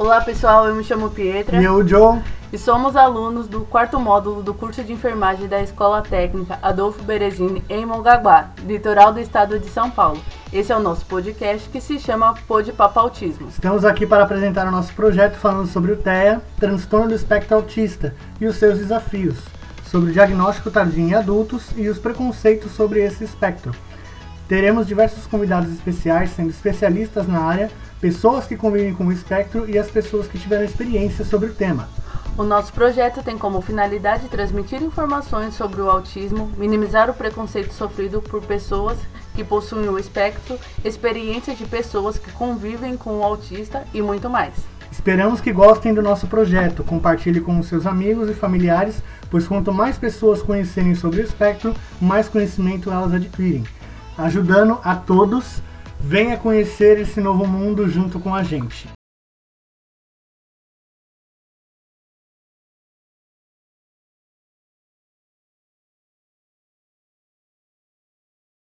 Olá pessoal, eu me chamo Pietra E eu, Joe. e somos alunos do quarto módulo do curso de enfermagem da Escola Técnica Adolfo Berezini em Mongaguá, litoral do estado de São Paulo. Esse é o nosso podcast que se chama Pod Papo Autismo. Estamos aqui para apresentar o nosso projeto falando sobre o TEA, transtorno do espectro autista, e os seus desafios, sobre o diagnóstico tardio em adultos e os preconceitos sobre esse espectro. Teremos diversos convidados especiais, sendo especialistas na área, pessoas que convivem com o espectro e as pessoas que tiveram experiência sobre o tema. O nosso projeto tem como finalidade transmitir informações sobre o autismo, minimizar o preconceito sofrido por pessoas que possuem o espectro, experiências de pessoas que convivem com o autista e muito mais. Esperamos que gostem do nosso projeto, compartilhe com seus amigos e familiares, pois quanto mais pessoas conhecerem sobre o espectro, mais conhecimento elas adquirem. Ajudando a todos, venha conhecer esse novo mundo junto com a gente.